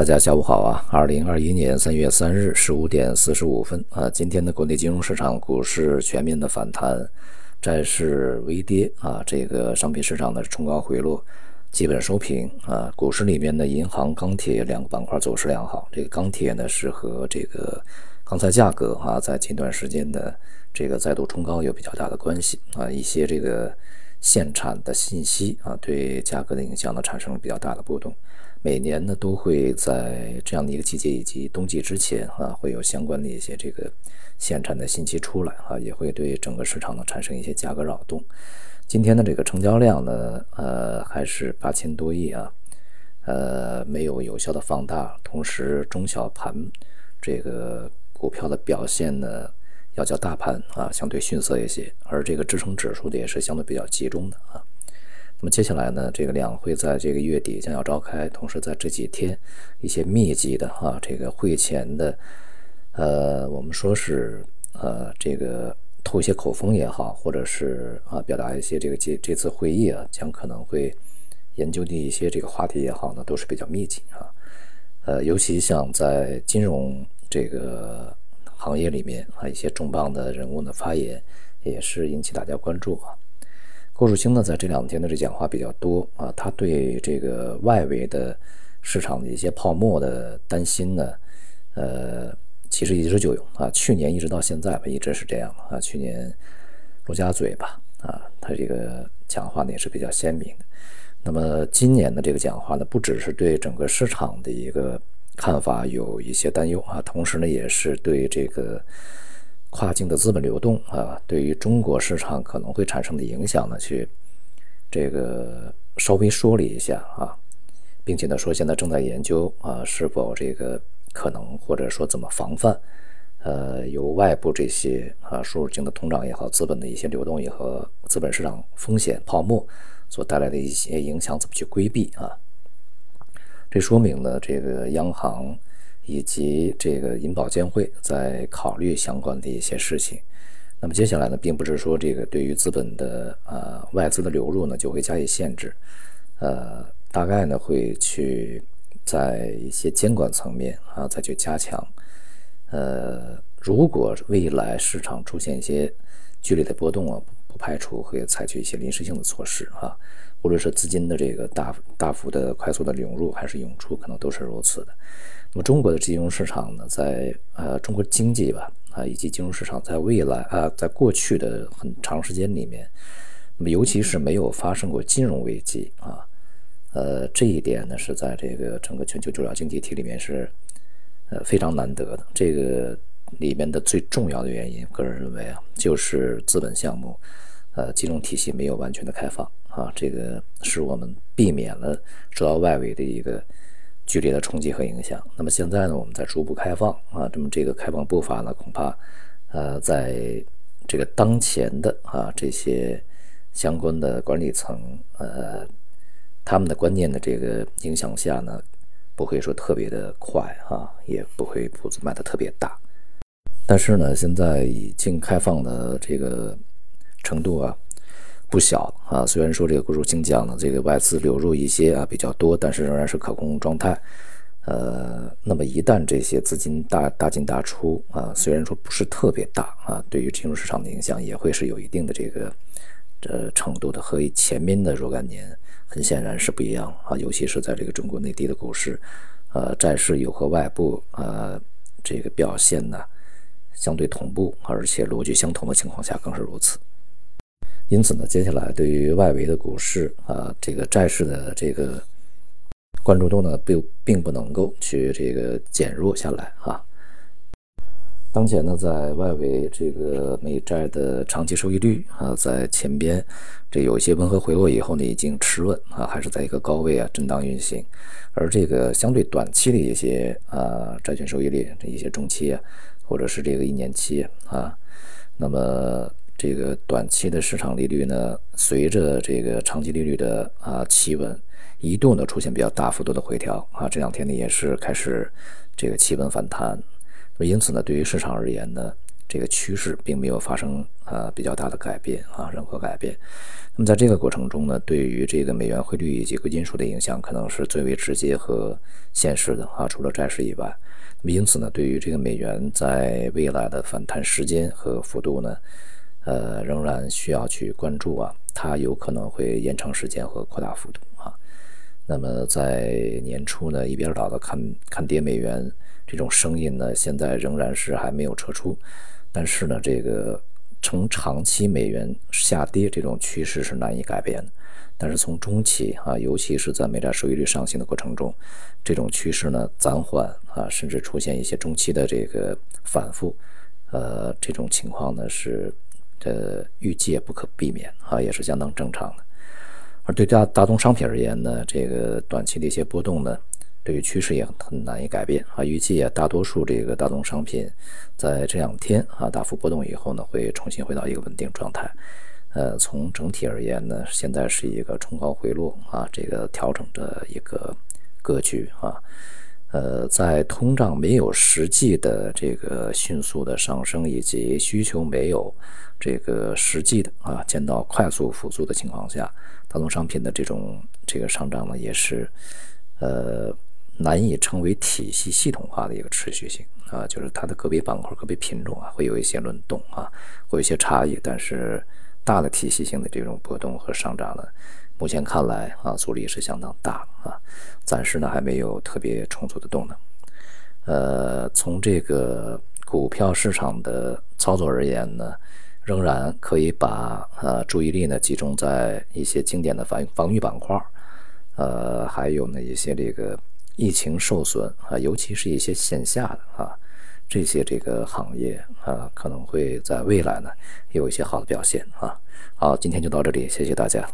大家下午好啊！二零二一年三月三日十五点四十五分啊，今天的国内金融市场股市全面的反弹，债市微跌啊，这个商品市场的冲高回落基本收平啊。股市里面的银行、钢铁两个板块走势良好，这个钢铁呢是和这个钢材价格啊在近段时间的这个再度冲高有比较大的关系啊，一些这个限产的信息啊对价格的影响呢产生了比较大的波动。每年呢，都会在这样的一个季节以及冬季之前啊，会有相关的一些这个限产的信息出来啊，也会对整个市场呢产生一些价格扰动。今天的这个成交量呢，呃，还是八千多亿啊，呃，没有有效的放大。同时，中小盘这个股票的表现呢，要较大盘啊相对逊色一些，而这个支撑指数的也是相对比较集中的啊。那么接下来呢，这个两会在这个月底将要召开，同时在这几天一些密集的啊，这个会前的，呃，我们说是呃，这个透一些口风也好，或者是啊，表达一些这个这这次会议啊，将可能会研究的一些这个话题也好呢，都是比较密集啊，呃，尤其像在金融这个行业里面啊，一些重磅的人物的发言也是引起大家关注啊。郭树清呢，在这两天的这讲话比较多啊，他对这个外围的市场的一些泡沫的担心呢，呃，其实一直就有啊，去年一直到现在吧，一直是这样啊。去年陆家嘴吧，啊，他这个讲话呢也是比较鲜明的。那么今年的这个讲话呢，不只是对整个市场的一个看法有一些担忧啊，同时呢，也是对这个。跨境的资本流动啊，对于中国市场可能会产生的影响呢，去这个稍微说了一下啊，并且呢说现在正在研究啊，是否这个可能或者说怎么防范，呃，由外部这些啊输入性的通胀也好，资本的一些流动也和资本市场风险泡沫所带来的一些影响怎么去规避啊？这说明呢，这个央行。以及这个银保监会在考虑相关的一些事情，那么接下来呢，并不是说这个对于资本的呃外资的流入呢就会加以限制，呃，大概呢会去在一些监管层面啊再去加强，呃，如果未来市场出现一些剧烈的波动啊，不排除会采取一些临时性的措施啊，无论是资金的这个大大幅的快速的涌入还是涌出，可能都是如此的。那么中国的金融市场呢，在呃中国经济吧啊以及金融市场在未来啊在过去的很长时间里面，那么尤其是没有发生过金融危机啊，呃这一点呢是在这个整个全球主要经济体里面是呃非常难得的。这个里面的最重要的原因，个人认为啊，就是资本项目呃金融体系没有完全的开放啊，这个使我们避免了受到外围的一个。剧烈的冲击和影响。那么现在呢，我们在逐步开放啊，那么这个开放步伐呢，恐怕呃，在这个当前的啊这些相关的管理层呃他们的观念的这个影响下呢，不会说特别的快啊，也不会步子迈的特别大。但是呢，现在已经开放的这个程度啊。不小啊，虽然说这个国储清降呢，这个外资流入一些啊比较多，但是仍然是可控状态。呃，那么一旦这些资金大大进大出啊，虽然说不是特别大啊，对于金融市场的影响也会是有一定的这个呃程度的，和前面的若干年很显然是不一样啊，尤其是在这个中国内地的股市，呃，债市有和外部呃这个表现呢相对同步，而且逻辑相同的情况下更是如此。因此呢，接下来对于外围的股市啊，这个债市的这个关注度呢，并并不能够去这个减弱下来啊。当前呢，在外围这个美债的长期收益率啊，在前边这有一些温和回落以后呢，已经持稳啊，还是在一个高位啊震荡运行。而这个相对短期的一些啊债券收益率，这一些中期啊，或者是这个一年期啊，那么。这个短期的市场利率呢，随着这个长期利率的啊企稳，一度呢出现比较大幅度的回调啊，这两天呢也是开始这个企稳反弹，因此呢，对于市场而言呢，这个趋势并没有发生呃比较大的改变啊，任何改变。那么在这个过程中呢，对于这个美元汇率以及贵金属的影响，可能是最为直接和现实的啊，除了债市以外。那么因此呢，对于这个美元在未来的反弹时间和幅度呢，呃，仍然需要去关注啊，它有可能会延长时间和扩大幅度啊。那么在年初呢，一边倒的看看跌美元这种声音呢，现在仍然是还没有撤出。但是呢，这个从长期美元下跌这种趋势是难以改变的。但是从中期啊，尤其是在美债收益率上行的过程中，这种趋势呢暂缓啊，甚至出现一些中期的这个反复，呃，这种情况呢是呃预计也不可避免啊，也是相当正常的。而对大大宗商品而言呢，这个短期的一些波动呢。对于趋势也很难以改变啊，预计啊，大多数这个大宗商品在这两天啊大幅波动以后呢，会重新回到一个稳定状态。呃，从整体而言呢，现在是一个冲高回落啊，这个调整的一个格局啊。呃，在通胀没有实际的这个迅速的上升，以及需求没有这个实际的啊见到快速复苏的情况下，大宗商品的这种这个上涨呢，也是呃。难以成为体系系统化的一个持续性啊，就是它的个别板块、个别品种啊，会有一些轮动啊，会有一些差异，但是大的体系性的这种波动和上涨呢，目前看来啊，阻力是相当大啊，暂时呢还没有特别充足的动能。呃，从这个股票市场的操作而言呢，仍然可以把呃注意力呢集中在一些经典的防防御板块，呃，还有呢一些这个。疫情受损啊，尤其是一些线下的啊，这些这个行业啊，可能会在未来呢有一些好的表现啊。好，今天就到这里，谢谢大家。